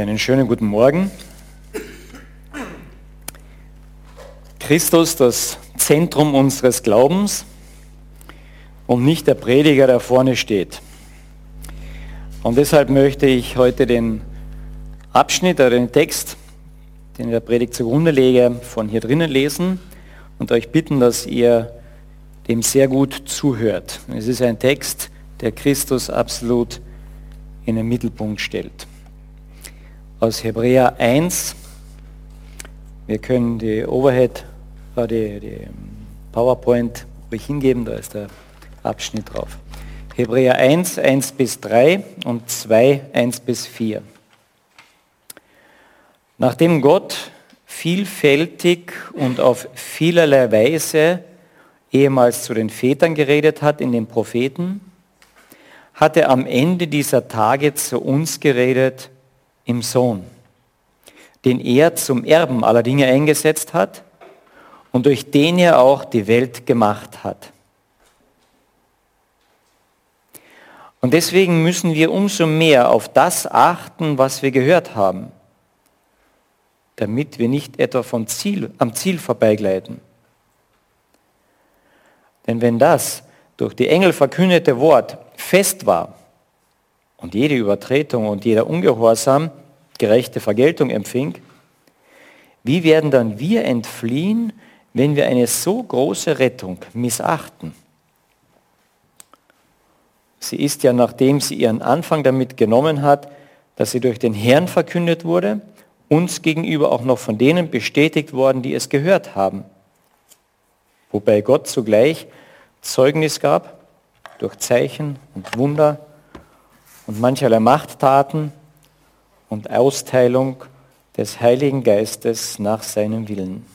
Einen schönen guten Morgen. Christus, das Zentrum unseres Glaubens und nicht der Prediger, der vorne steht. Und deshalb möchte ich heute den Abschnitt oder den Text, den ich der Predigt zugrunde lege, von hier drinnen lesen und euch bitten, dass ihr dem sehr gut zuhört. Es ist ein Text, der Christus absolut in den Mittelpunkt stellt aus Hebräer 1. Wir können die Overhead, äh, die, die PowerPoint ruhig hingeben, da ist der Abschnitt drauf. Hebräer 1, 1 bis 3 und 2, 1 bis 4. Nachdem Gott vielfältig und auf vielerlei Weise ehemals zu den Vätern geredet hat in den Propheten, hat er am Ende dieser Tage zu uns geredet im Sohn, den er zum Erben aller Dinge eingesetzt hat und durch den er auch die Welt gemacht hat. Und deswegen müssen wir umso mehr auf das achten, was wir gehört haben, damit wir nicht etwa vom Ziel, am Ziel vorbeigleiten. Denn wenn das durch die Engel verkündete Wort fest war und jede Übertretung und jeder Ungehorsam gerechte Vergeltung empfing, wie werden dann wir entfliehen, wenn wir eine so große Rettung missachten? Sie ist ja, nachdem sie ihren Anfang damit genommen hat, dass sie durch den Herrn verkündet wurde, uns gegenüber auch noch von denen bestätigt worden, die es gehört haben. Wobei Gott zugleich Zeugnis gab durch Zeichen und Wunder und mancherlei Machttaten und Austeilung des Heiligen Geistes nach seinem Willen.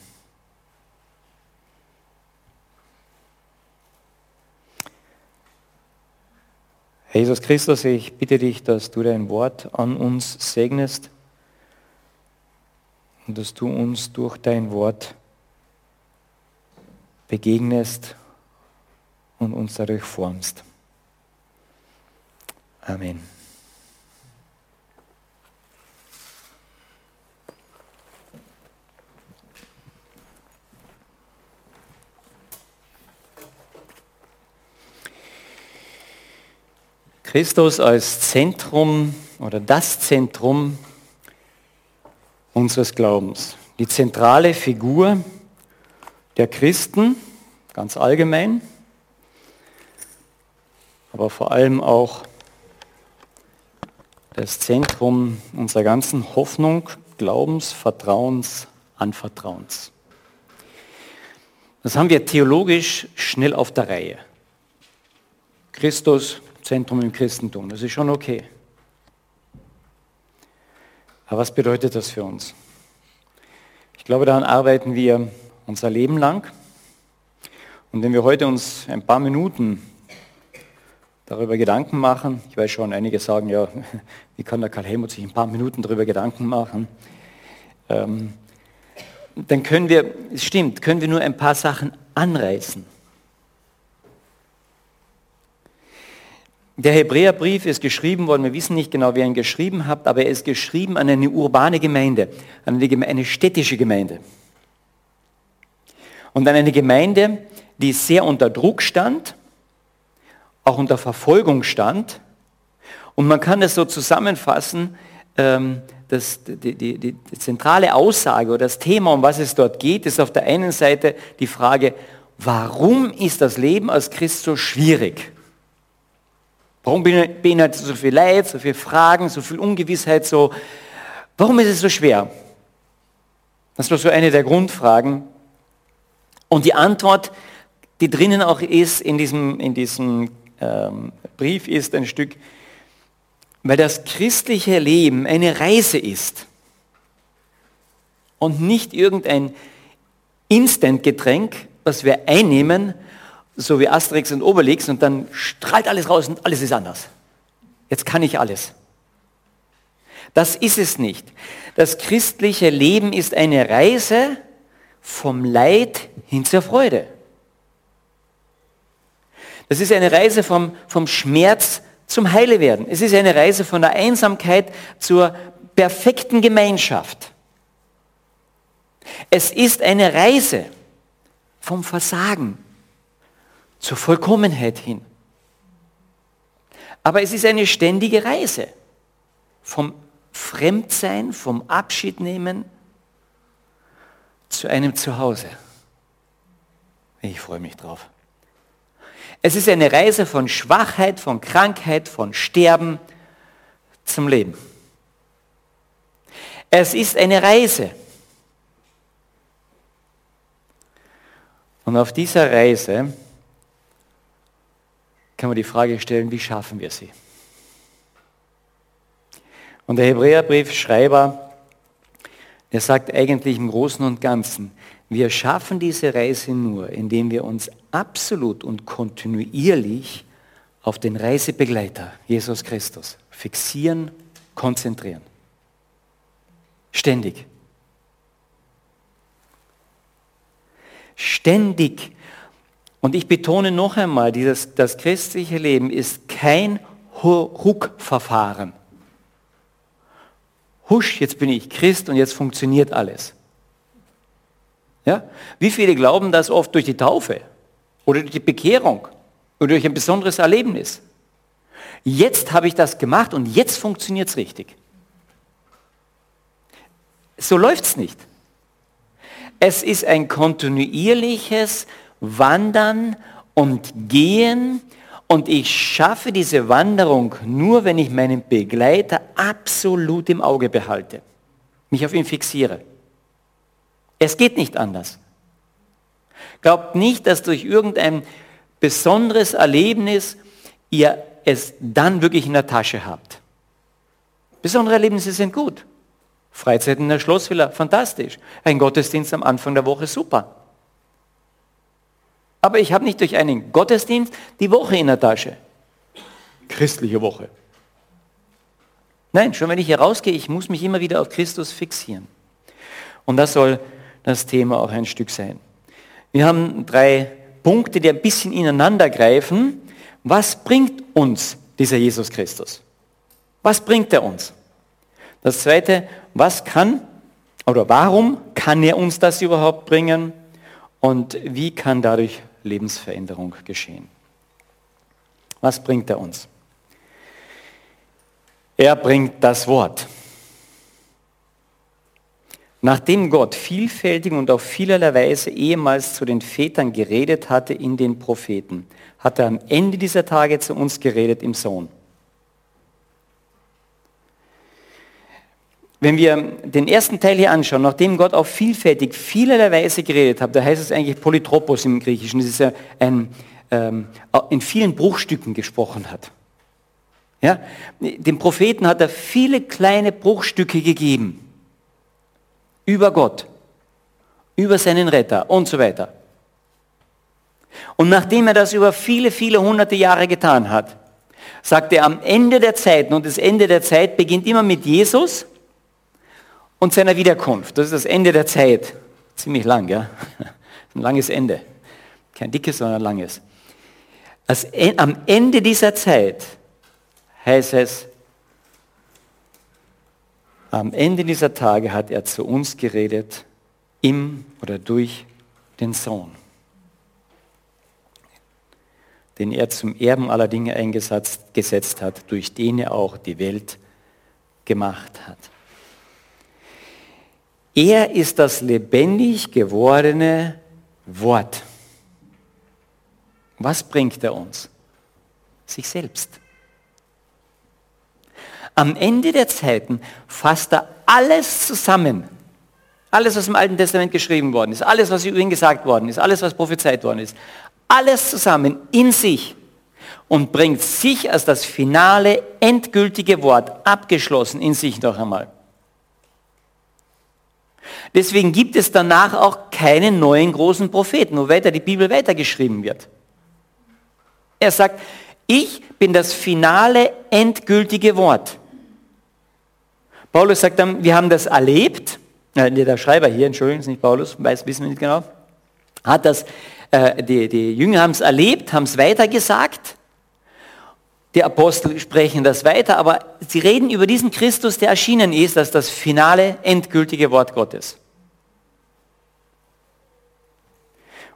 Jesus Christus, ich bitte dich, dass du dein Wort an uns segnest und dass du uns durch dein Wort begegnest und uns dadurch formst. Amen. Christus als Zentrum oder das Zentrum unseres Glaubens. Die zentrale Figur der Christen, ganz allgemein, aber vor allem auch das Zentrum unserer ganzen Hoffnung, Glaubens, Vertrauens, Anvertrauens. Das haben wir theologisch schnell auf der Reihe. Christus, Zentrum im Christentum. Das ist schon okay. Aber was bedeutet das für uns? Ich glaube, daran arbeiten wir unser Leben lang. Und wenn wir heute uns ein paar Minuten darüber Gedanken machen, ich weiß schon, einige sagen, ja, wie kann der Karl Helmut sich ein paar Minuten darüber Gedanken machen, ähm, dann können wir, es stimmt, können wir nur ein paar Sachen anreißen. Der Hebräerbrief ist geschrieben worden, wir wissen nicht genau, wer ihn geschrieben hat, aber er ist geschrieben an eine urbane Gemeinde, an eine städtische Gemeinde. Und an eine Gemeinde, die sehr unter Druck stand, auch unter Verfolgung stand. Und man kann es so zusammenfassen, ähm, dass die, die, die, zentrale Aussage oder das Thema, um was es dort geht, ist auf der einen Seite die Frage, warum ist das Leben als Christ so schwierig? Warum beinhaltet so viel Leid, so viele Fragen, so viel Ungewissheit, so, warum ist es so schwer? Das war so eine der Grundfragen. Und die Antwort, die drinnen auch ist in diesem, in diesem ähm, Brief, ist ein Stück, weil das christliche Leben eine Reise ist und nicht irgendein Instant-Getränk, was wir einnehmen so wie Asterix und Obelix und dann strahlt alles raus und alles ist anders. Jetzt kann ich alles. Das ist es nicht. Das christliche Leben ist eine Reise vom Leid hin zur Freude. Das ist eine Reise vom, vom Schmerz zum Heile werden. Es ist eine Reise von der Einsamkeit zur perfekten Gemeinschaft. Es ist eine Reise vom Versagen zur Vollkommenheit hin. Aber es ist eine ständige Reise vom Fremdsein, vom Abschiednehmen zu einem Zuhause. Ich freue mich drauf. Es ist eine Reise von Schwachheit, von Krankheit, von Sterben zum Leben. Es ist eine Reise. Und auf dieser Reise kann man die Frage stellen, wie schaffen wir sie? Und der Hebräerbriefschreiber, der sagt eigentlich im Großen und Ganzen, wir schaffen diese Reise nur, indem wir uns absolut und kontinuierlich auf den Reisebegleiter, Jesus Christus, fixieren, konzentrieren. Ständig. Ständig. Und ich betone noch einmal, dieses, das christliche Leben ist kein Ruckverfahren. Husch, jetzt bin ich Christ und jetzt funktioniert alles. Ja? Wie viele glauben das oft durch die Taufe oder durch die Bekehrung oder durch ein besonderes Erlebnis? Jetzt habe ich das gemacht und jetzt funktioniert es richtig. So läuft es nicht. Es ist ein kontinuierliches Wandern und Gehen und ich schaffe diese Wanderung nur, wenn ich meinen Begleiter absolut im Auge behalte, mich auf ihn fixiere. Es geht nicht anders. Glaubt nicht, dass durch irgendein besonderes Erlebnis ihr es dann wirklich in der Tasche habt. Besondere Erlebnisse sind gut. Freizeit in der Schlossvilla, fantastisch. Ein Gottesdienst am Anfang der Woche, super. Aber ich habe nicht durch einen Gottesdienst die Woche in der Tasche. Christliche Woche. Nein, schon wenn ich hier rausgehe, ich muss mich immer wieder auf Christus fixieren. Und das soll das Thema auch ein Stück sein. Wir haben drei Punkte, die ein bisschen ineinander greifen. Was bringt uns dieser Jesus Christus? Was bringt er uns? Das zweite, was kann oder warum kann er uns das überhaupt bringen? Und wie kann dadurch Lebensveränderung geschehen? Was bringt er uns? Er bringt das Wort. Nachdem Gott vielfältig und auf vielerlei Weise ehemals zu den Vätern geredet hatte in den Propheten, hat er am Ende dieser Tage zu uns geredet im Sohn. Wenn wir den ersten Teil hier anschauen, nachdem Gott auf vielfältig vielerlei Weise geredet hat, da heißt es eigentlich Polytropos im Griechischen, das ist ja ein, ähm, in vielen Bruchstücken gesprochen hat. Ja? Dem Propheten hat er viele kleine Bruchstücke gegeben über Gott, über seinen Retter und so weiter. Und nachdem er das über viele, viele hunderte Jahre getan hat, sagt er am Ende der Zeiten, und das Ende der Zeit beginnt immer mit Jesus und seiner Wiederkunft. Das ist das Ende der Zeit. Ziemlich lang, ja. Ein langes Ende. Kein dickes, sondern ein langes. Als, am Ende dieser Zeit heißt es, am Ende dieser Tage hat er zu uns geredet, im oder durch den Sohn, den er zum Erben aller Dinge eingesetzt hat, durch den er auch die Welt gemacht hat. Er ist das lebendig gewordene Wort. Was bringt er uns? Sich selbst. Am Ende der Zeiten fasst er alles zusammen. Alles, was im Alten Testament geschrieben worden ist, alles, was über ihn gesagt worden ist, alles, was prophezeit worden ist, alles zusammen in sich und bringt sich als das finale, endgültige Wort abgeschlossen in sich noch einmal. Deswegen gibt es danach auch keinen neuen großen Propheten, wo weiter die Bibel weitergeschrieben wird. Er sagt, ich bin das finale, endgültige Wort. Paulus sagt dann, wir haben das erlebt, äh, der Schreiber hier, Entschuldigung, ist nicht Paulus, weiß, wissen wir nicht genau, hat das, äh, die, die Jünger haben es erlebt, haben es weitergesagt. Die Apostel sprechen das weiter, aber sie reden über diesen Christus, der erschienen ist, als das finale, endgültige Wort Gottes.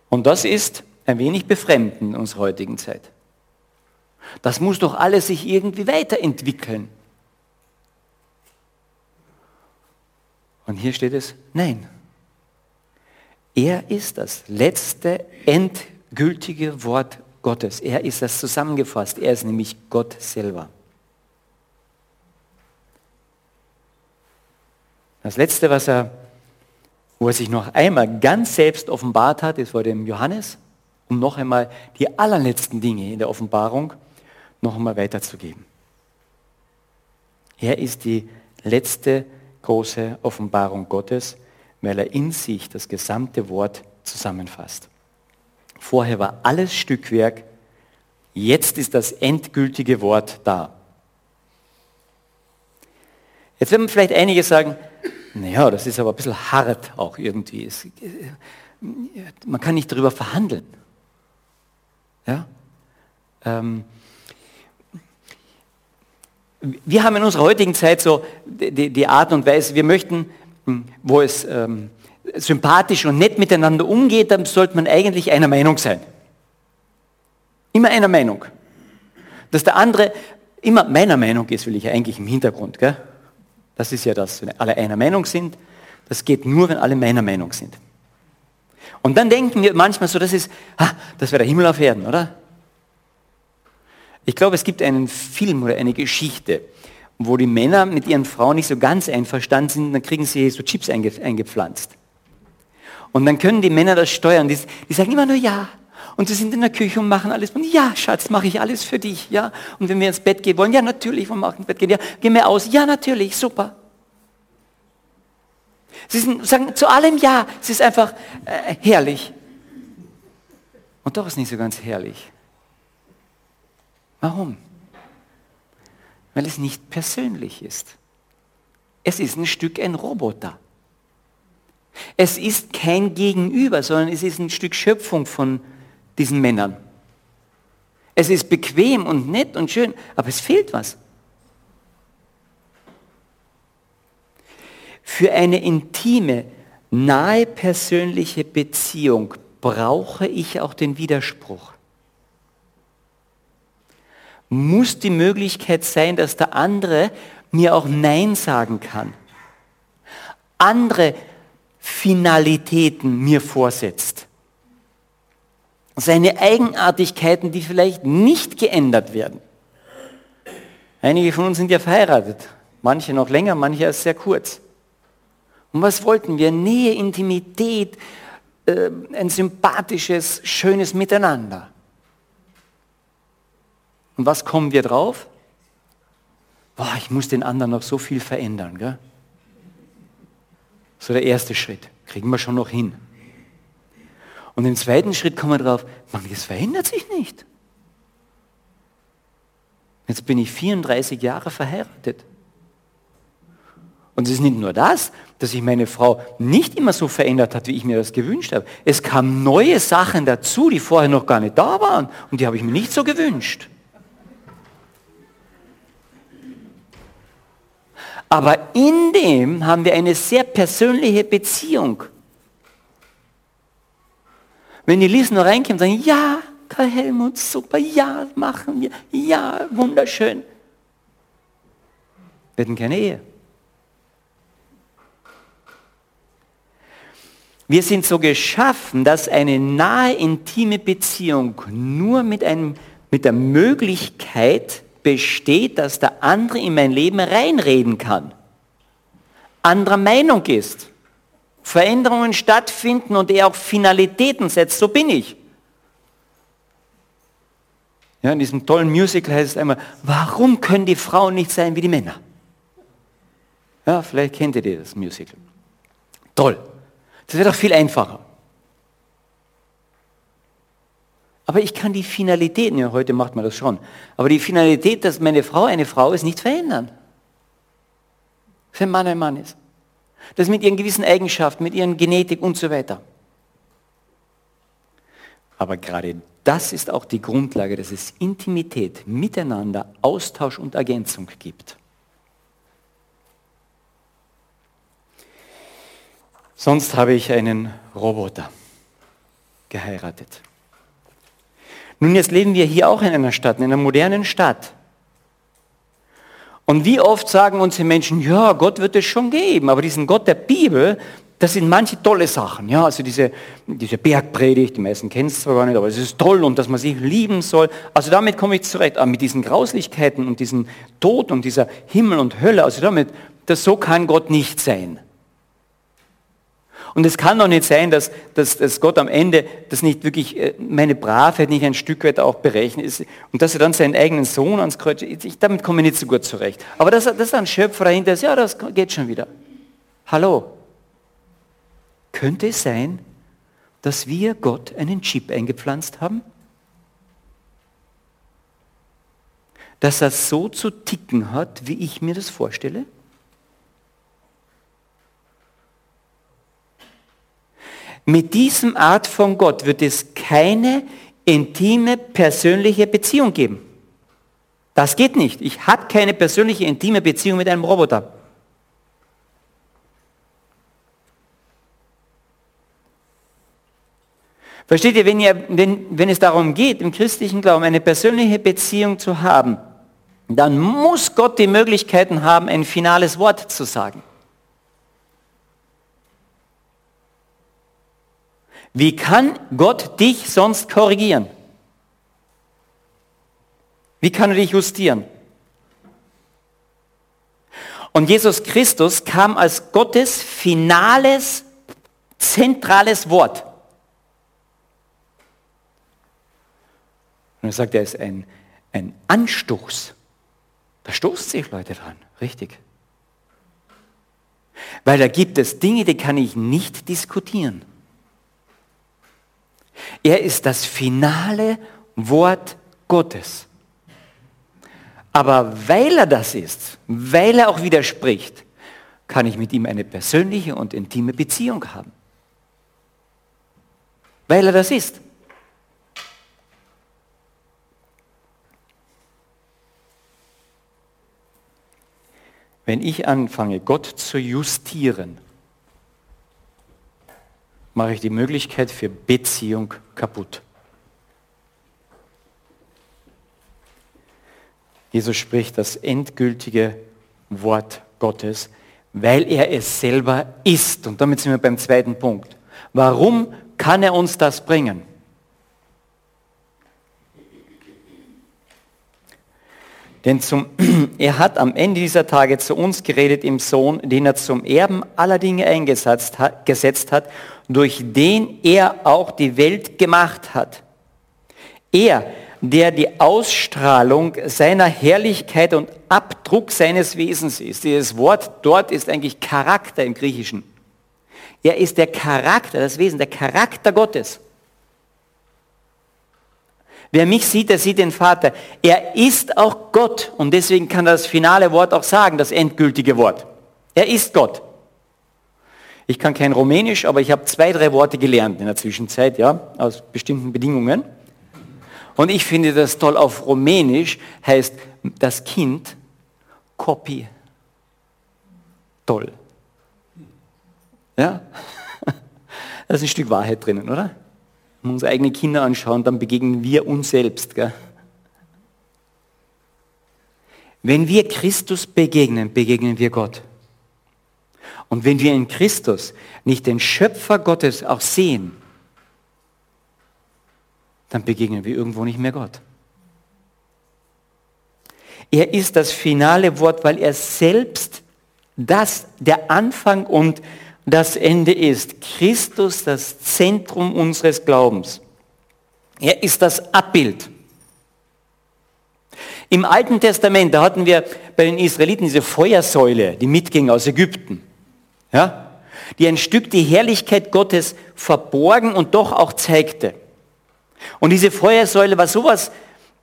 Und das ist ein wenig befremdend in unserer heutigen Zeit. Das muss doch alles sich irgendwie weiterentwickeln. Und hier steht es, nein. Er ist das letzte, endgültige Wort Gottes. Er ist das zusammengefasst. Er ist nämlich Gott selber. Das letzte, was er, wo er sich noch einmal ganz selbst offenbart hat, ist vor dem Johannes, um noch einmal die allerletzten Dinge in der Offenbarung noch einmal weiterzugeben. Er ist die letzte große Offenbarung Gottes, weil er in sich das gesamte Wort zusammenfasst. Vorher war alles Stückwerk, jetzt ist das endgültige Wort da. Jetzt werden vielleicht einige sagen, naja, das ist aber ein bisschen hart auch irgendwie. Es, man kann nicht darüber verhandeln. Ja? Ähm, wir haben in unserer heutigen Zeit so die, die Art und Weise, wir möchten, hm, wo es ähm, sympathisch und nett miteinander umgeht, dann sollte man eigentlich einer Meinung sein. Immer einer Meinung. Dass der andere immer meiner Meinung ist, will ich eigentlich im Hintergrund. Gell? Das ist ja das, wenn alle einer Meinung sind. Das geht nur, wenn alle meiner Meinung sind. Und dann denken wir manchmal so, das ist, ah, das wäre der Himmel auf Erden, oder? Ich glaube, es gibt einen Film oder eine Geschichte, wo die Männer mit ihren Frauen nicht so ganz einverstanden sind, dann kriegen sie so Chips eingepflanzt. Und dann können die Männer das steuern. Die, die sagen immer nur ja. Und sie sind in der Küche und machen alles. Und ja, Schatz, mache ich alles für dich. Ja. Und wenn wir ins Bett gehen wollen, ja, natürlich, wollen wir ins Bett gehen. Ja, gehen wir aus. Ja, natürlich, super. Sie sind, sagen zu allem ja. Es ist einfach äh, herrlich. Und doch ist nicht so ganz herrlich. Warum? Weil es nicht persönlich ist. Es ist ein Stück ein Roboter. Es ist kein Gegenüber, sondern es ist ein Stück Schöpfung von diesen Männern. Es ist bequem und nett und schön, aber es fehlt was. Für eine intime, nahe persönliche Beziehung brauche ich auch den Widerspruch. Muss die Möglichkeit sein, dass der andere mir auch Nein sagen kann. Andere Finalitäten mir vorsetzt. Seine Eigenartigkeiten, die vielleicht nicht geändert werden. Einige von uns sind ja verheiratet. Manche noch länger, manche erst sehr kurz. Und was wollten wir? Nähe, Intimität, äh, ein sympathisches, schönes Miteinander. Und was kommen wir drauf? Boah, ich muss den anderen noch so viel verändern. Gell? So der erste Schritt. Kriegen wir schon noch hin. Und im zweiten Schritt kommen wir drauf, man, das verändert sich nicht. Jetzt bin ich 34 Jahre verheiratet. Und es ist nicht nur das, dass sich meine Frau nicht immer so verändert hat, wie ich mir das gewünscht habe. Es kamen neue Sachen dazu, die vorher noch gar nicht da waren. Und die habe ich mir nicht so gewünscht. Aber in dem haben wir eine sehr persönliche Beziehung. Wenn die Lisa nur reinkommt und sagen, ja, Karl Helmut, super, ja, machen wir, ja, wunderschön. Wir hätten keine Ehe. Wir sind so geschaffen, dass eine nahe, intime Beziehung nur mit, einem, mit der Möglichkeit besteht, dass der andere in mein Leben reinreden kann, anderer Meinung ist, Veränderungen stattfinden und er auch Finalitäten setzt, so bin ich. Ja, in diesem tollen Musical heißt es einmal, warum können die Frauen nicht sein wie die Männer? Ja, vielleicht kennt ihr das Musical. Toll. Das wäre doch viel einfacher. Aber ich kann die Finalitäten, ja heute macht man das schon, aber die Finalität, dass meine Frau eine Frau ist, nicht verändern. Ein Mann ein Mann ist. Das mit ihren gewissen Eigenschaften, mit ihren Genetik und so weiter. Aber gerade das ist auch die Grundlage, dass es Intimität, Miteinander, Austausch und Ergänzung gibt. Sonst habe ich einen Roboter geheiratet. Nun, jetzt leben wir hier auch in einer Stadt, in einer modernen Stadt. Und wie oft sagen unsere Menschen, ja, Gott wird es schon geben, aber diesen Gott der Bibel, das sind manche tolle Sachen. Ja, also diese, diese Bergpredigt, die meisten kennen es zwar gar nicht, aber es ist toll und dass man sich lieben soll. Also damit komme ich zurecht. Aber mit diesen Grauslichkeiten und diesem Tod und dieser Himmel und Hölle, also damit, das so kann Gott nicht sein. Und es kann doch nicht sein, dass, dass, dass Gott am Ende das nicht wirklich, äh, meine Bravheit nicht ein Stück weit auch berechnet und dass er dann seinen eigenen Sohn ans Kreuz, ich, damit komme ich nicht so gut zurecht. Aber dass, dass ein Schöpfer dahinter ist, ja, das geht schon wieder. Hallo, könnte es sein, dass wir Gott einen Chip eingepflanzt haben? Dass er so zu ticken hat, wie ich mir das vorstelle? Mit diesem Art von Gott wird es keine intime, persönliche Beziehung geben. Das geht nicht. Ich habe keine persönliche, intime Beziehung mit einem Roboter. Versteht ihr, wenn, ihr wenn, wenn es darum geht, im christlichen Glauben eine persönliche Beziehung zu haben, dann muss Gott die Möglichkeiten haben, ein finales Wort zu sagen. Wie kann Gott dich sonst korrigieren? Wie kann er dich justieren? Und Jesus Christus kam als Gottes finales, zentrales Wort. Und er sagt, er ist ein, ein Anstoß. Da stoßen sich Leute dran, richtig. Weil da gibt es Dinge, die kann ich nicht diskutieren. Er ist das finale Wort Gottes. Aber weil er das ist, weil er auch widerspricht, kann ich mit ihm eine persönliche und intime Beziehung haben. Weil er das ist. Wenn ich anfange, Gott zu justieren, mache ich die Möglichkeit für Beziehung kaputt. Jesus spricht das endgültige Wort Gottes, weil er es selber ist. Und damit sind wir beim zweiten Punkt. Warum kann er uns das bringen? Denn zum, er hat am Ende dieser Tage zu uns geredet im Sohn, den er zum Erben aller Dinge eingesetzt hat, durch den er auch die Welt gemacht hat. Er, der die Ausstrahlung seiner Herrlichkeit und Abdruck seines Wesens ist. Dieses Wort dort ist eigentlich Charakter im Griechischen. Er ist der Charakter, das Wesen, der Charakter Gottes. Wer mich sieht, der sieht den Vater. Er ist auch Gott und deswegen kann das finale Wort auch sagen, das endgültige Wort. Er ist Gott. Ich kann kein Rumänisch, aber ich habe zwei, drei Worte gelernt in der Zwischenzeit, ja, aus bestimmten Bedingungen. Und ich finde das toll. Auf Rumänisch heißt das Kind Copy. Toll. Ja? Da ist ein Stück Wahrheit drinnen, oder? Wenn wir unsere eigenen Kinder anschauen, dann begegnen wir uns selbst. Gell? Wenn wir Christus begegnen, begegnen wir Gott. Und wenn wir in Christus nicht den Schöpfer Gottes auch sehen, dann begegnen wir irgendwo nicht mehr Gott. Er ist das finale Wort, weil er selbst das, der Anfang und das Ende ist. Christus das Zentrum unseres Glaubens. Er ist das Abbild. Im Alten Testament, da hatten wir bei den Israeliten diese Feuersäule, die mitging aus Ägypten, ja, die ein Stück die Herrlichkeit Gottes verborgen und doch auch zeigte. Und diese Feuersäule war sowas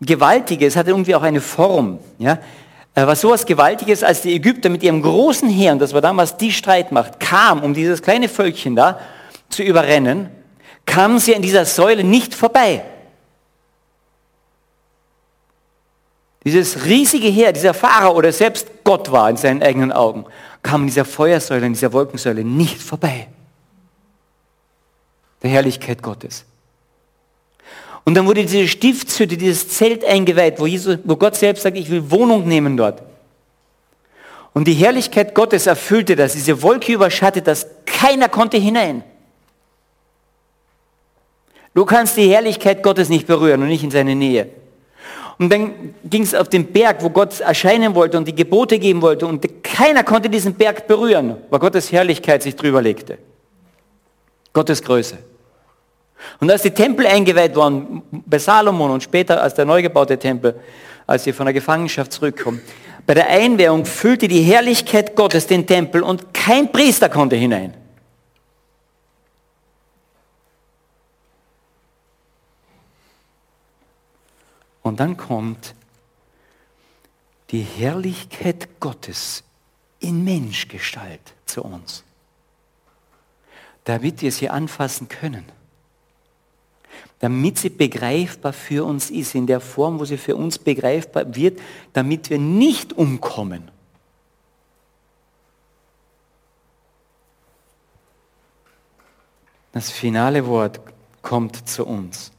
Gewaltiges, hatte irgendwie auch eine Form. Ja. Äh, war sowas Gewaltiges, als die Ägypter mit ihrem großen Heer, und das war damals die Streitmacht, kam, um dieses kleine Völkchen da zu überrennen, kamen sie an dieser Säule nicht vorbei. Dieses riesige Heer, dieser Pharao oder selbst Gott war in seinen eigenen Augen, kam in dieser Feuersäule, in dieser Wolkensäule nicht vorbei. Der Herrlichkeit Gottes. Und dann wurde diese Stiftshütte, dieses Zelt eingeweiht, wo, Jesus, wo Gott selbst sagt, ich will Wohnung nehmen dort. Und die Herrlichkeit Gottes erfüllte das, diese Wolke überschattet das, keiner konnte hinein. Du kannst die Herrlichkeit Gottes nicht berühren und nicht in seine Nähe. Und dann ging es auf den Berg, wo Gott erscheinen wollte und die Gebote geben wollte. Und keiner konnte diesen Berg berühren, weil Gottes Herrlichkeit sich drüber legte. Gottes Größe. Und als die Tempel eingeweiht waren, bei Salomon und später als der neu gebaute Tempel, als sie von der Gefangenschaft zurückkommen, bei der Einweihung füllte die Herrlichkeit Gottes den Tempel und kein Priester konnte hinein. Und dann kommt die Herrlichkeit Gottes in Menschgestalt zu uns, damit wir sie anfassen können, damit sie begreifbar für uns ist, in der Form, wo sie für uns begreifbar wird, damit wir nicht umkommen. Das finale Wort kommt zu uns.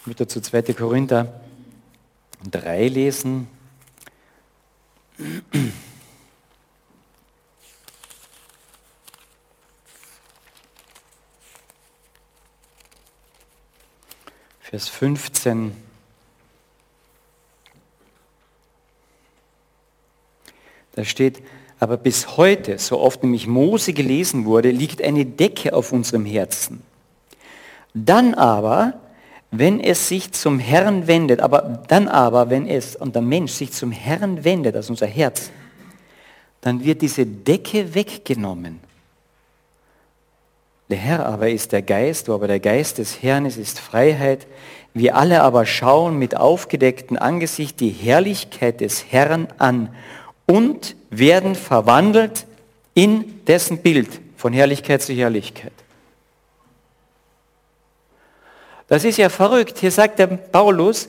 Ich möchte dazu 2. Korinther 3 lesen. Vers 15. Da steht, aber bis heute, so oft nämlich Mose gelesen wurde, liegt eine Decke auf unserem Herzen. Dann aber, wenn es sich zum Herrn wendet, aber dann aber, wenn es und der Mensch sich zum Herrn wendet, also unser Herz, dann wird diese Decke weggenommen. Der Herr aber ist der Geist, wo aber der Geist des Herrn ist, ist Freiheit. Wir alle aber schauen mit aufgedecktem Angesicht die Herrlichkeit des Herrn an und werden verwandelt in dessen Bild von Herrlichkeit zu Herrlichkeit. Das ist ja verrückt. Hier sagt der Paulus,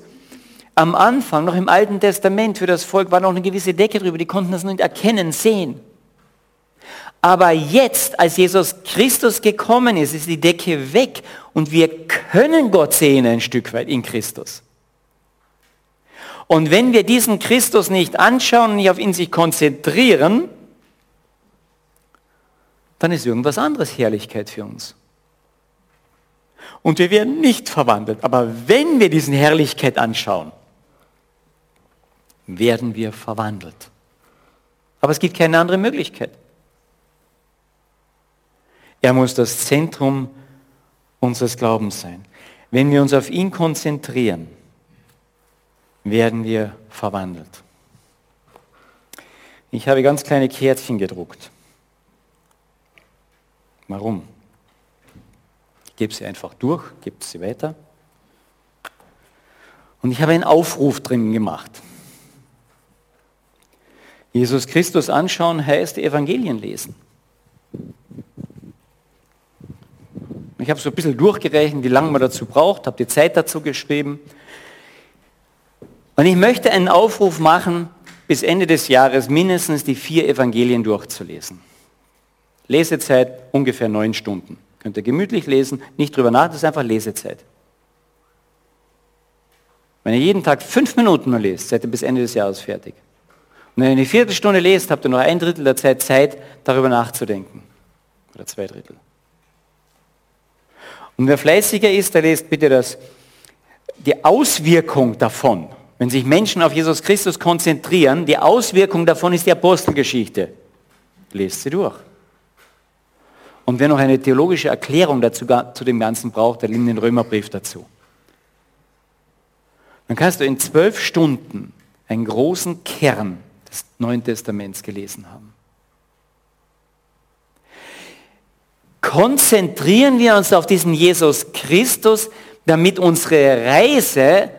am Anfang, noch im Alten Testament, für das Volk war noch eine gewisse Decke drüber, die konnten das nicht erkennen, sehen. Aber jetzt, als Jesus Christus gekommen ist, ist die Decke weg und wir können Gott sehen ein Stück weit in Christus. Und wenn wir diesen Christus nicht anschauen und nicht auf ihn sich konzentrieren, dann ist irgendwas anderes Herrlichkeit für uns und wir werden nicht verwandelt. Aber wenn wir diesen Herrlichkeit anschauen, werden wir verwandelt. Aber es gibt keine andere Möglichkeit. Er muss das Zentrum unseres Glaubens sein. Wenn wir uns auf ihn konzentrieren, werden wir verwandelt. Ich habe ganz kleine Kärtchen gedruckt. Warum? Gebe sie einfach durch, gebe sie weiter. Und ich habe einen Aufruf drin gemacht. Jesus Christus anschauen heißt Evangelien lesen. Ich habe so ein bisschen durchgerechnet, wie lange man dazu braucht, habe die Zeit dazu geschrieben. Und ich möchte einen Aufruf machen, bis Ende des Jahres mindestens die vier Evangelien durchzulesen. Lesezeit ungefähr neun Stunden. Könnt ihr gemütlich lesen, nicht drüber nach, das ist einfach Lesezeit. Wenn ihr jeden Tag fünf Minuten nur lest, seid ihr bis Ende des Jahres fertig. Und wenn ihr eine Viertelstunde lest, habt ihr noch ein Drittel der Zeit Zeit, darüber nachzudenken. Oder zwei Drittel. Und wer fleißiger ist, der lest bitte das, die Auswirkung davon, wenn sich Menschen auf Jesus Christus konzentrieren, die Auswirkung davon ist die Apostelgeschichte. Lest sie durch. Und wer noch eine theologische Erklärung dazu, zu dem Ganzen braucht, der nimmt den Römerbrief dazu. Dann kannst du in zwölf Stunden einen großen Kern des Neuen Testaments gelesen haben. Konzentrieren wir uns auf diesen Jesus Christus, damit unsere Reise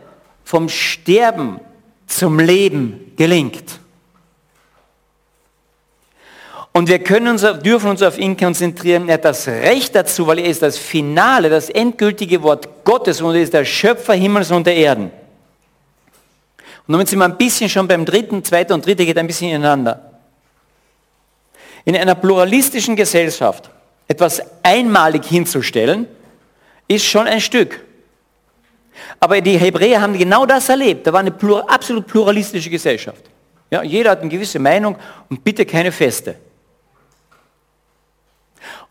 vom Sterben zum Leben gelingt. Und wir können uns, dürfen uns auf ihn konzentrieren. Er hat das Recht dazu, weil er ist das Finale, das endgültige Wort Gottes und er ist der Schöpfer Himmels und der Erden. Und damit sind wir ein bisschen schon beim dritten, zweiter und dritte geht ein bisschen ineinander. In einer pluralistischen Gesellschaft etwas einmalig hinzustellen, ist schon ein Stück. Aber die Hebräer haben genau das erlebt. Da war eine plur absolut pluralistische Gesellschaft. Ja, jeder hat eine gewisse Meinung und bitte keine Feste.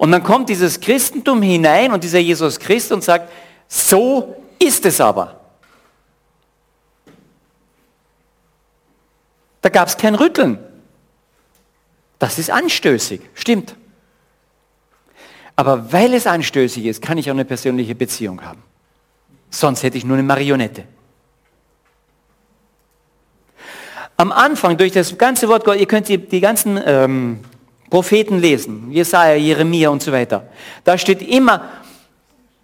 Und dann kommt dieses Christentum hinein und dieser Jesus Christ und sagt, so ist es aber. Da gab es kein Rütteln. Das ist anstößig, stimmt. Aber weil es anstößig ist, kann ich auch eine persönliche Beziehung haben. Sonst hätte ich nur eine Marionette. Am Anfang, durch das ganze Wort Gott, ihr könnt die, die ganzen ähm, Propheten lesen, Jesaja, Jeremia und so weiter. Da steht immer,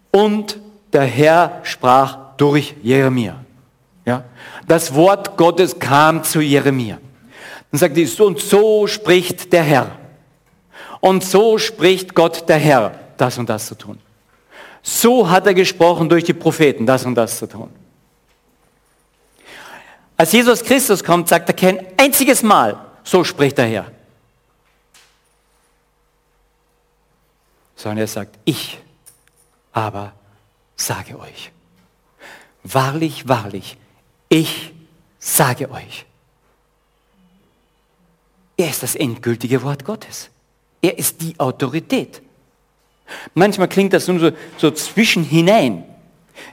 und der Herr sprach durch Jeremia. Ja? Das Wort Gottes kam zu Jeremia. Dann sagt er, und so spricht der Herr. Und so spricht Gott der Herr, das und das zu tun. So hat er gesprochen durch die Propheten, das und das zu tun. Als Jesus Christus kommt, sagt er kein einziges Mal, so spricht der Herr. Sondern er sagt, ich aber sage euch. Wahrlich, wahrlich, ich sage euch. Er ist das endgültige Wort Gottes. Er ist die Autorität. Manchmal klingt das nur so, so zwischen hinein.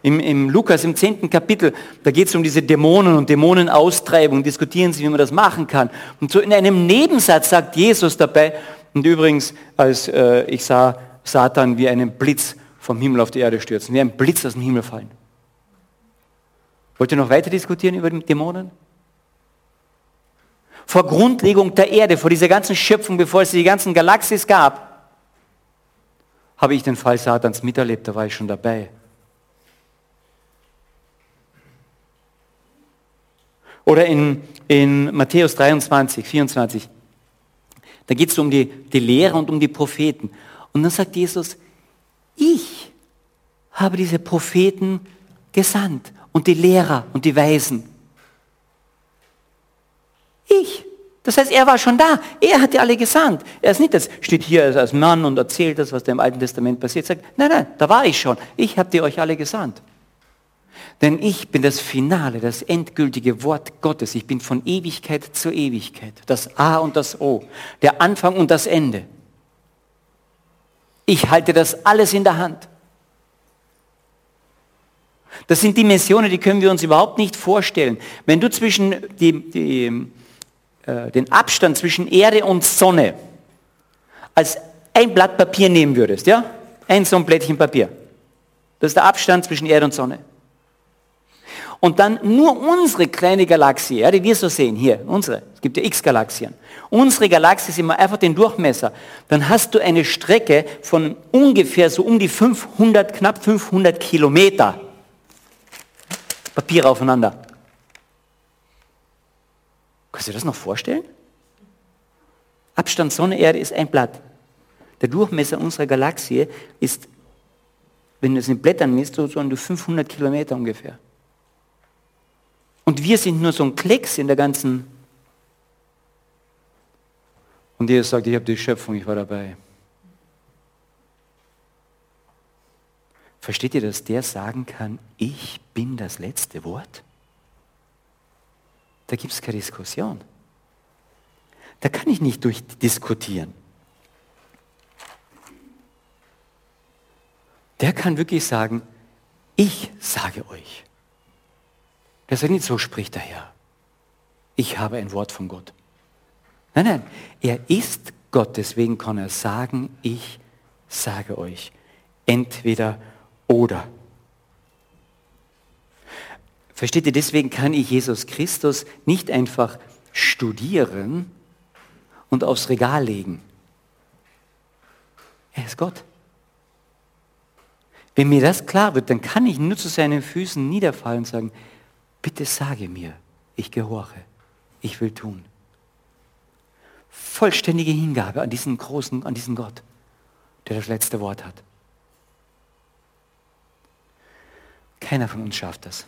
Im, Im Lukas, im zehnten Kapitel, da geht es um diese Dämonen und Dämonenaustreibung, diskutieren sie, wie man das machen kann. Und so in einem Nebensatz sagt Jesus dabei, und übrigens, als äh, ich sah Satan wie einen Blitz vom Himmel auf die Erde stürzen, wie ein Blitz aus dem Himmel fallen. Wollt ihr noch weiter diskutieren über die Dämonen? Vor Grundlegung der Erde, vor dieser ganzen Schöpfung, bevor es die ganzen Galaxis gab, habe ich den Fall Satans miterlebt, da war ich schon dabei. Oder in, in Matthäus 23, 24, da geht es um die, die Lehre und um die Propheten. Und dann sagt Jesus, ich habe diese Propheten gesandt und die Lehrer und die Weisen. Ich. Das heißt, er war schon da. Er hat die alle gesandt. Er ist nicht, das steht hier als Mann und erzählt das, was da im Alten Testament passiert. Sagt, nein, nein, da war ich schon. Ich habe die euch alle gesandt. Denn ich bin das Finale, das endgültige Wort Gottes. Ich bin von Ewigkeit zu Ewigkeit. Das A und das O. Der Anfang und das Ende. Ich halte das alles in der Hand. Das sind Dimensionen, die können wir uns überhaupt nicht vorstellen. Wenn du zwischen die, die, äh, den Abstand zwischen Erde und Sonne als ein Blatt Papier nehmen würdest, ja? Ein so ein Blättchen Papier. Das ist der Abstand zwischen Erde und Sonne. Und dann nur unsere kleine Galaxie, ja, die wir so sehen, hier, unsere, es gibt ja x Galaxien. Unsere Galaxie ist immer einfach den Durchmesser. Dann hast du eine Strecke von ungefähr so um die 500, knapp 500 Kilometer. Papier aufeinander. Kannst du dir das noch vorstellen? Abstand Sonne, Erde ist ein Blatt. Der Durchmesser unserer Galaxie ist, wenn du es in Blättern misst, so an 500 Kilometer ungefähr. Und wir sind nur so ein Klecks in der ganzen. Und Jesus sagt, ich habe die Schöpfung, ich war dabei. Versteht ihr, dass der sagen kann, ich bin das letzte Wort? Da gibt es keine Diskussion. Da kann ich nicht durchdiskutieren. Der kann wirklich sagen, ich sage euch. Der sagt nicht, so spricht der Herr. Ich habe ein Wort von Gott. Nein, nein, er ist Gott, deswegen kann er sagen, ich sage euch. Entweder oder. Versteht ihr, deswegen kann ich Jesus Christus nicht einfach studieren und aufs Regal legen. Er ist Gott. Wenn mir das klar wird, dann kann ich nur zu seinen Füßen niederfallen und sagen, bitte sage mir, ich gehorche, ich will tun. Vollständige Hingabe an diesen großen, an diesen Gott, der das letzte Wort hat. Keiner von uns schafft das.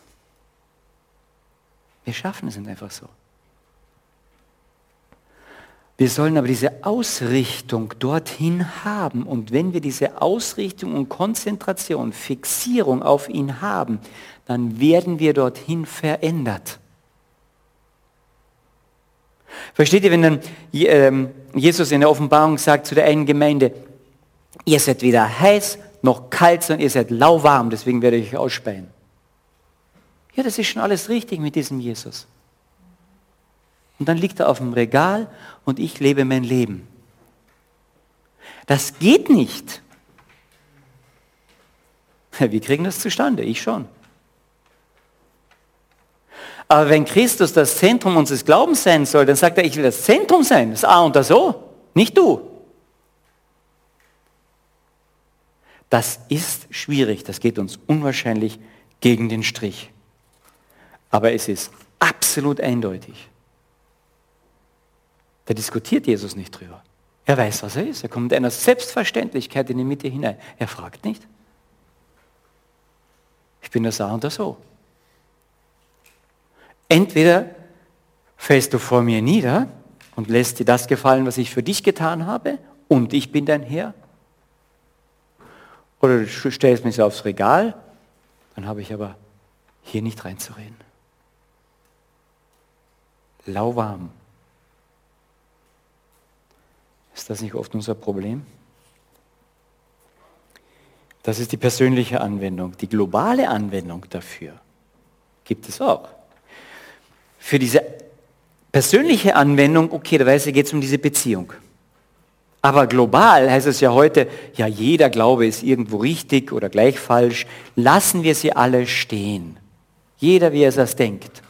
Wir schaffen es einfach so. Wir sollen aber diese Ausrichtung dorthin haben. Und wenn wir diese Ausrichtung und Konzentration, Fixierung auf ihn haben, dann werden wir dorthin verändert. Versteht ihr, wenn dann ähm, Jesus in der Offenbarung sagt zu der einen Gemeinde, ihr seid weder heiß noch kalt, sondern ihr seid lauwarm, deswegen werde ich euch ausspeien. Ja, das ist schon alles richtig mit diesem Jesus. Und dann liegt er auf dem Regal und ich lebe mein Leben. Das geht nicht. Wir kriegen das zustande, ich schon. Aber wenn Christus das Zentrum unseres Glaubens sein soll, dann sagt er, ich will das Zentrum sein, das A und das O, nicht du. Das ist schwierig, das geht uns unwahrscheinlich gegen den Strich. Aber es ist absolut eindeutig. Da diskutiert Jesus nicht drüber. Er weiß, was er ist. Er kommt mit einer Selbstverständlichkeit in die Mitte hinein. Er fragt nicht. Ich bin das A und das O. Entweder fällst du vor mir nieder und lässt dir das gefallen, was ich für dich getan habe, und ich bin dein Herr. Oder du stellst mich aufs Regal, dann habe ich aber hier nicht reinzureden. Lauwarm. Ist das nicht oft unser Problem? Das ist die persönliche Anwendung. Die globale Anwendung dafür gibt es auch. Für diese persönliche Anwendung, okay, da weiß ich, geht es um diese Beziehung. Aber global heißt es ja heute, ja, jeder Glaube ist irgendwo richtig oder gleich falsch. Lassen wir sie alle stehen. Jeder, wie er es denkt.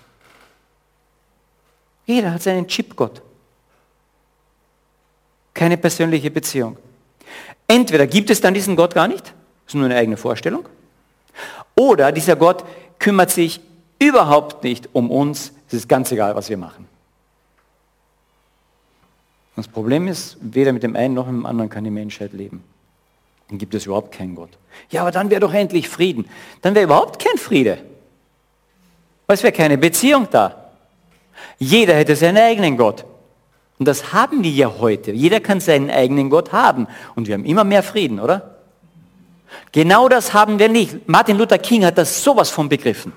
Jeder hat seinen Chipgott keine persönliche Beziehung. Entweder gibt es dann diesen Gott gar nicht, ist nur eine eigene Vorstellung, oder dieser Gott kümmert sich überhaupt nicht um uns, es ist ganz egal, was wir machen. Das Problem ist, weder mit dem einen noch mit dem anderen kann die Menschheit leben. Dann gibt es überhaupt keinen Gott. Ja, aber dann wäre doch endlich Frieden. Dann wäre überhaupt kein Friede. Weil es wäre keine Beziehung da. Jeder hätte seinen eigenen Gott. Und das haben wir ja heute. Jeder kann seinen eigenen Gott haben. Und wir haben immer mehr Frieden, oder? Genau das haben wir nicht. Martin Luther King hat das sowas von begriffen.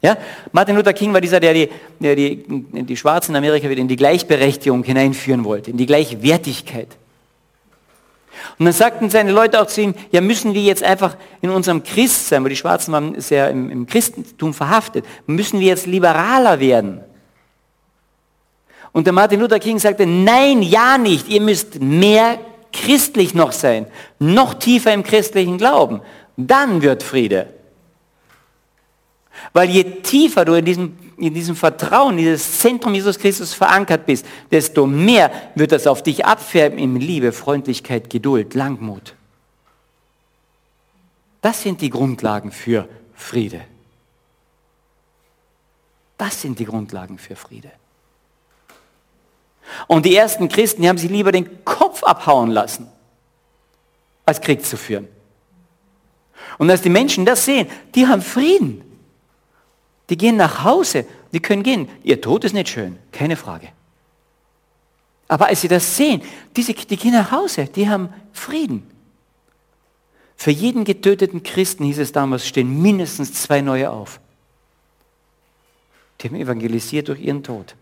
Ja? Martin Luther King war dieser, der die, der die, die Schwarzen in Amerika wieder in die Gleichberechtigung hineinführen wollte, in die Gleichwertigkeit. Und dann sagten seine Leute auch zu ihm, ja müssen wir jetzt einfach in unserem Christsein, wo die Schwarzen waren sehr im, im Christentum verhaftet, müssen wir jetzt liberaler werden. Und der Martin Luther King sagte, nein, ja nicht, ihr müsst mehr christlich noch sein, noch tiefer im christlichen Glauben. Dann wird Friede. Weil je tiefer du in diesem, in diesem Vertrauen, dieses Zentrum Jesus Christus verankert bist, desto mehr wird das auf dich abfärben in Liebe, Freundlichkeit, Geduld, Langmut. Das sind die Grundlagen für Friede. Das sind die Grundlagen für Friede. Und die ersten Christen, die haben sich lieber den Kopf abhauen lassen, als Krieg zu führen. Und als die Menschen das sehen, die haben Frieden. Die gehen nach Hause, die können gehen. Ihr Tod ist nicht schön, keine Frage. Aber als sie das sehen, diese, die gehen nach Hause, die haben Frieden. Für jeden getöteten Christen, hieß es damals, stehen mindestens zwei neue auf. Die haben evangelisiert durch ihren Tod.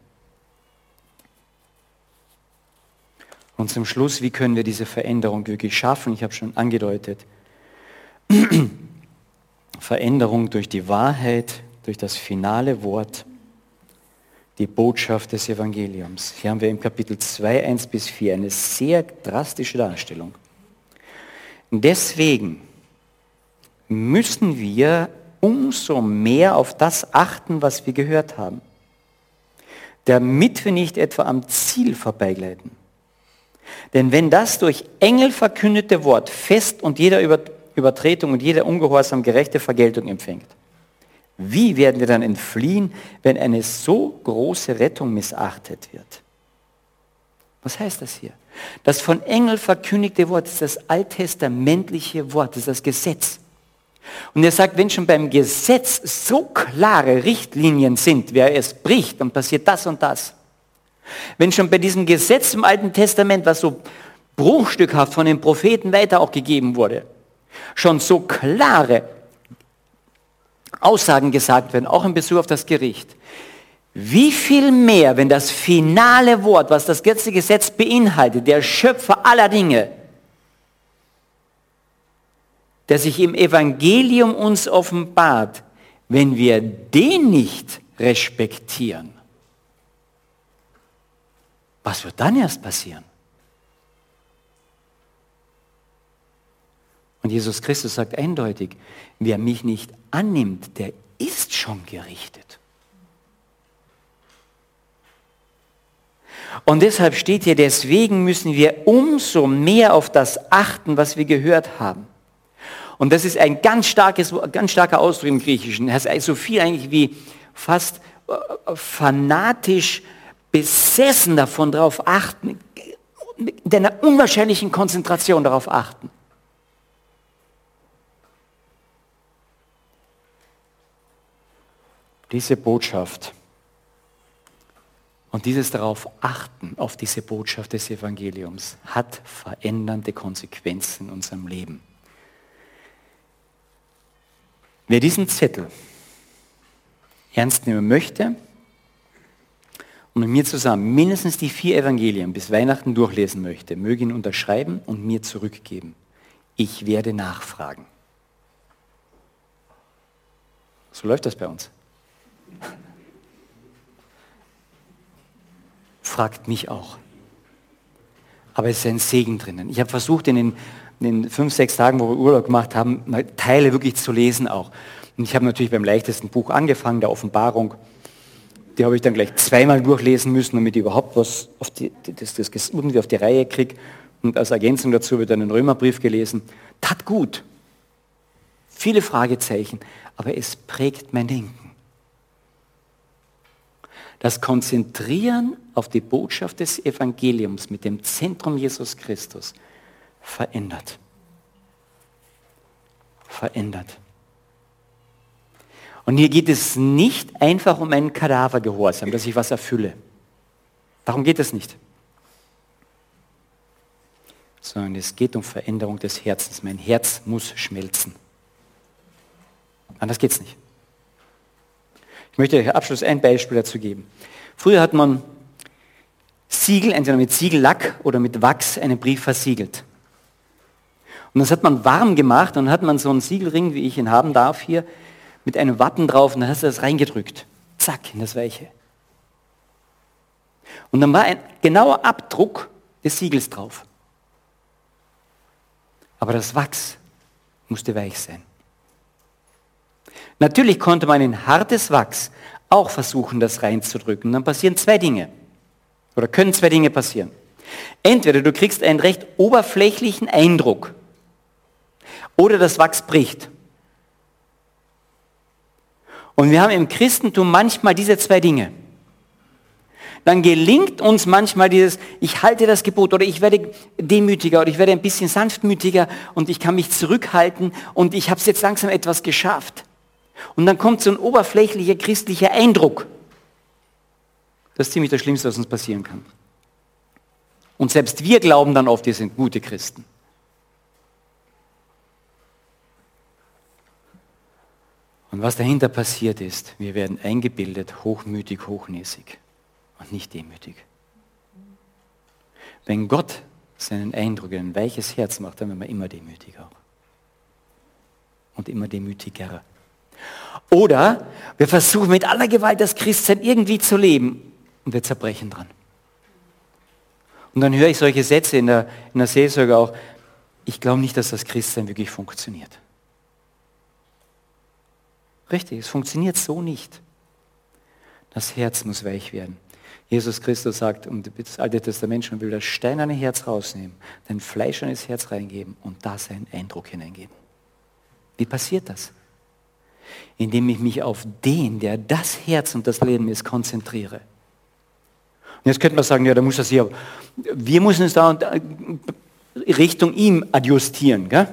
Und zum Schluss, wie können wir diese Veränderung wirklich schaffen? Ich habe schon angedeutet. Veränderung durch die Wahrheit, durch das finale Wort, die Botschaft des Evangeliums. Hier haben wir im Kapitel 2, 1 bis 4 eine sehr drastische Darstellung. Deswegen müssen wir umso mehr auf das achten, was wir gehört haben, damit wir nicht etwa am Ziel vorbeigleiten. Denn wenn das durch Engel verkündete Wort fest und jeder Übertretung und jeder Ungehorsam gerechte Vergeltung empfängt, wie werden wir dann entfliehen, wenn eine so große Rettung missachtet wird? Was heißt das hier? Das von Engel verkündigte Wort ist das alttestamentliche Wort, ist das Gesetz. Und er sagt, wenn schon beim Gesetz so klare Richtlinien sind, wer es bricht, dann passiert das und das. Wenn schon bei diesem Gesetz im Alten Testament, was so bruchstückhaft von den Propheten weiter auch gegeben wurde, schon so klare Aussagen gesagt werden, auch in Bezug auf das Gericht. Wie viel mehr, wenn das finale Wort, was das ganze Gesetz beinhaltet, der Schöpfer aller Dinge, der sich im Evangelium uns offenbart, wenn wir den nicht respektieren, was wird dann erst passieren? Und Jesus Christus sagt eindeutig, wer mich nicht annimmt, der ist schon gerichtet. Und deshalb steht hier, deswegen müssen wir umso mehr auf das achten, was wir gehört haben. Und das ist ein ganz, starkes, ganz starker Ausdruck im Griechischen. Das heißt so viel eigentlich wie fast äh, fanatisch besessen davon darauf achten, mit einer unwahrscheinlichen Konzentration darauf achten. Diese Botschaft und dieses darauf achten, auf diese Botschaft des Evangeliums, hat verändernde Konsequenzen in unserem Leben. Wer diesen Zettel ernst nehmen möchte und mit mir zusammen mindestens die vier Evangelien bis Weihnachten durchlesen möchte, möge ihn unterschreiben und mir zurückgeben. Ich werde nachfragen. So läuft das bei uns. Fragt mich auch. Aber es ist ein Segen drinnen. Ich habe versucht, in den in den fünf, sechs Tagen, wo wir Urlaub gemacht haben, Teile wirklich zu lesen auch. Und ich habe natürlich beim leichtesten Buch angefangen, der Offenbarung. Die habe ich dann gleich zweimal durchlesen müssen, damit ich überhaupt was auf die, das, das irgendwie auf die Reihe kriege. Und als Ergänzung dazu wird dann einen Römerbrief gelesen. Tat gut. Viele Fragezeichen, aber es prägt mein Denken. Das Konzentrieren auf die Botschaft des Evangeliums mit dem Zentrum Jesus Christus verändert. Verändert. Und hier geht es nicht einfach um einen Kadavergehorsam, dass ich was erfülle. Darum geht es nicht. Sondern es geht um Veränderung des Herzens. Mein Herz muss schmelzen. Anders geht es nicht. Ich möchte Abschluss ein Beispiel dazu geben. Früher hat man Siegel, entweder mit Siegellack oder mit Wachs, einen Brief versiegelt. Und das hat man warm gemacht und dann hat man so einen Siegelring, wie ich ihn haben darf hier, mit einem Wappen drauf und dann hast du das reingedrückt. Zack, in das Weiche. Und dann war ein genauer Abdruck des Siegels drauf. Aber das Wachs musste weich sein. Natürlich konnte man in hartes Wachs auch versuchen, das reinzudrücken. Dann passieren zwei Dinge. Oder können zwei Dinge passieren. Entweder du kriegst einen recht oberflächlichen Eindruck oder das Wachs bricht. Und wir haben im Christentum manchmal diese zwei Dinge. Dann gelingt uns manchmal dieses, ich halte das Gebot oder ich werde demütiger oder ich werde ein bisschen sanftmütiger und ich kann mich zurückhalten und ich habe es jetzt langsam etwas geschafft. Und dann kommt so ein oberflächlicher christlicher Eindruck. Das ist ziemlich das Schlimmste, was uns passieren kann. Und selbst wir glauben dann oft, wir sind gute Christen. Und was dahinter passiert ist, wir werden eingebildet, hochmütig, hochnäsig und nicht demütig. Wenn Gott seinen Eindruck in ein weiches Herz macht, dann werden wir immer demütiger. Und immer demütiger. Oder wir versuchen mit aller Gewalt das Christsein irgendwie zu leben und wir zerbrechen dran. Und dann höre ich solche Sätze in der, in der Seelsorge auch, ich glaube nicht, dass das Christsein wirklich funktioniert. Richtig, es funktioniert so nicht. Das Herz muss weich werden. Jesus Christus sagt, und das Alte Testament schon will das steinerne Herz rausnehmen, dein fleischernes Herz reingeben und da seinen Eindruck hineingeben. Wie passiert das? Indem ich mich auf den, der das Herz und das Leben ist, konzentriere. Und jetzt könnte man sagen, ja, da muss das hier, wir müssen uns da Richtung ihm adjustieren. Gell?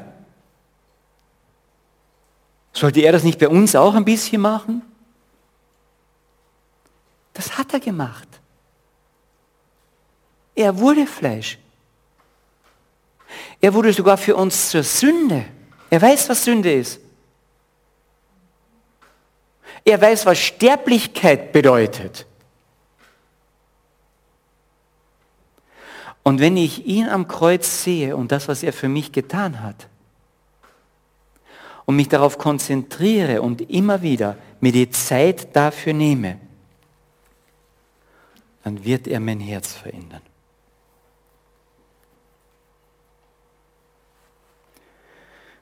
Sollte er das nicht bei uns auch ein bisschen machen? Das hat er gemacht. Er wurde Fleisch. Er wurde sogar für uns zur Sünde. Er weiß, was Sünde ist. Er weiß, was Sterblichkeit bedeutet. Und wenn ich ihn am Kreuz sehe und das, was er für mich getan hat, und mich darauf konzentriere und immer wieder mir die Zeit dafür nehme, dann wird er mein Herz verändern.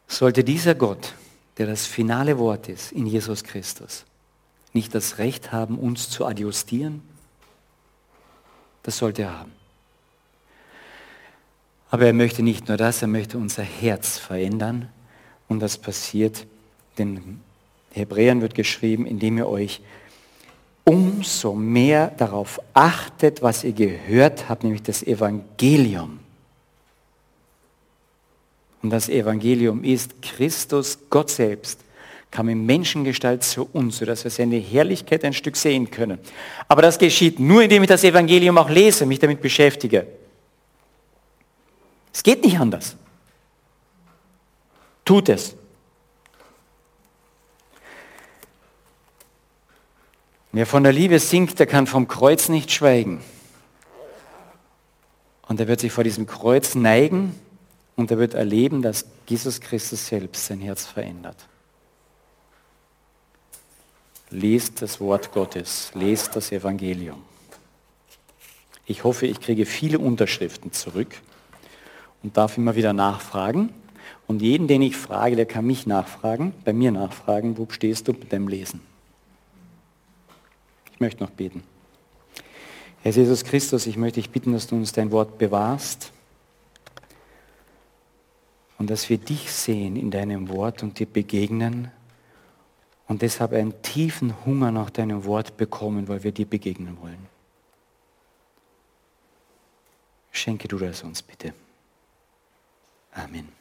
Sollte dieser Gott, der das finale Wort ist in Jesus Christus, nicht das Recht haben, uns zu adjustieren? Das sollte er haben. Aber er möchte nicht nur das, er möchte unser Herz verändern. Und das passiert, den Hebräern wird geschrieben, indem ihr euch umso mehr darauf achtet, was ihr gehört habt, nämlich das Evangelium. Und das Evangelium ist Christus, Gott selbst, kam in Menschengestalt zu uns, sodass wir seine Herrlichkeit ein Stück sehen können. Aber das geschieht nur, indem ich das Evangelium auch lese, mich damit beschäftige. Es geht nicht anders. Tut es. Wer von der Liebe singt, der kann vom Kreuz nicht schweigen. Und er wird sich vor diesem Kreuz neigen und er wird erleben, dass Jesus Christus selbst sein Herz verändert. Lest das Wort Gottes, lest das Evangelium. Ich hoffe, ich kriege viele Unterschriften zurück und darf immer wieder nachfragen. Und jeden, den ich frage, der kann mich nachfragen, bei mir nachfragen, wo stehst du mit deinem Lesen? Ich möchte noch beten. Herr Jesus Christus, ich möchte dich bitten, dass du uns dein Wort bewahrst und dass wir dich sehen in deinem Wort und dir begegnen und deshalb einen tiefen Hunger nach deinem Wort bekommen, weil wir dir begegnen wollen. Schenke du das uns bitte. Amen.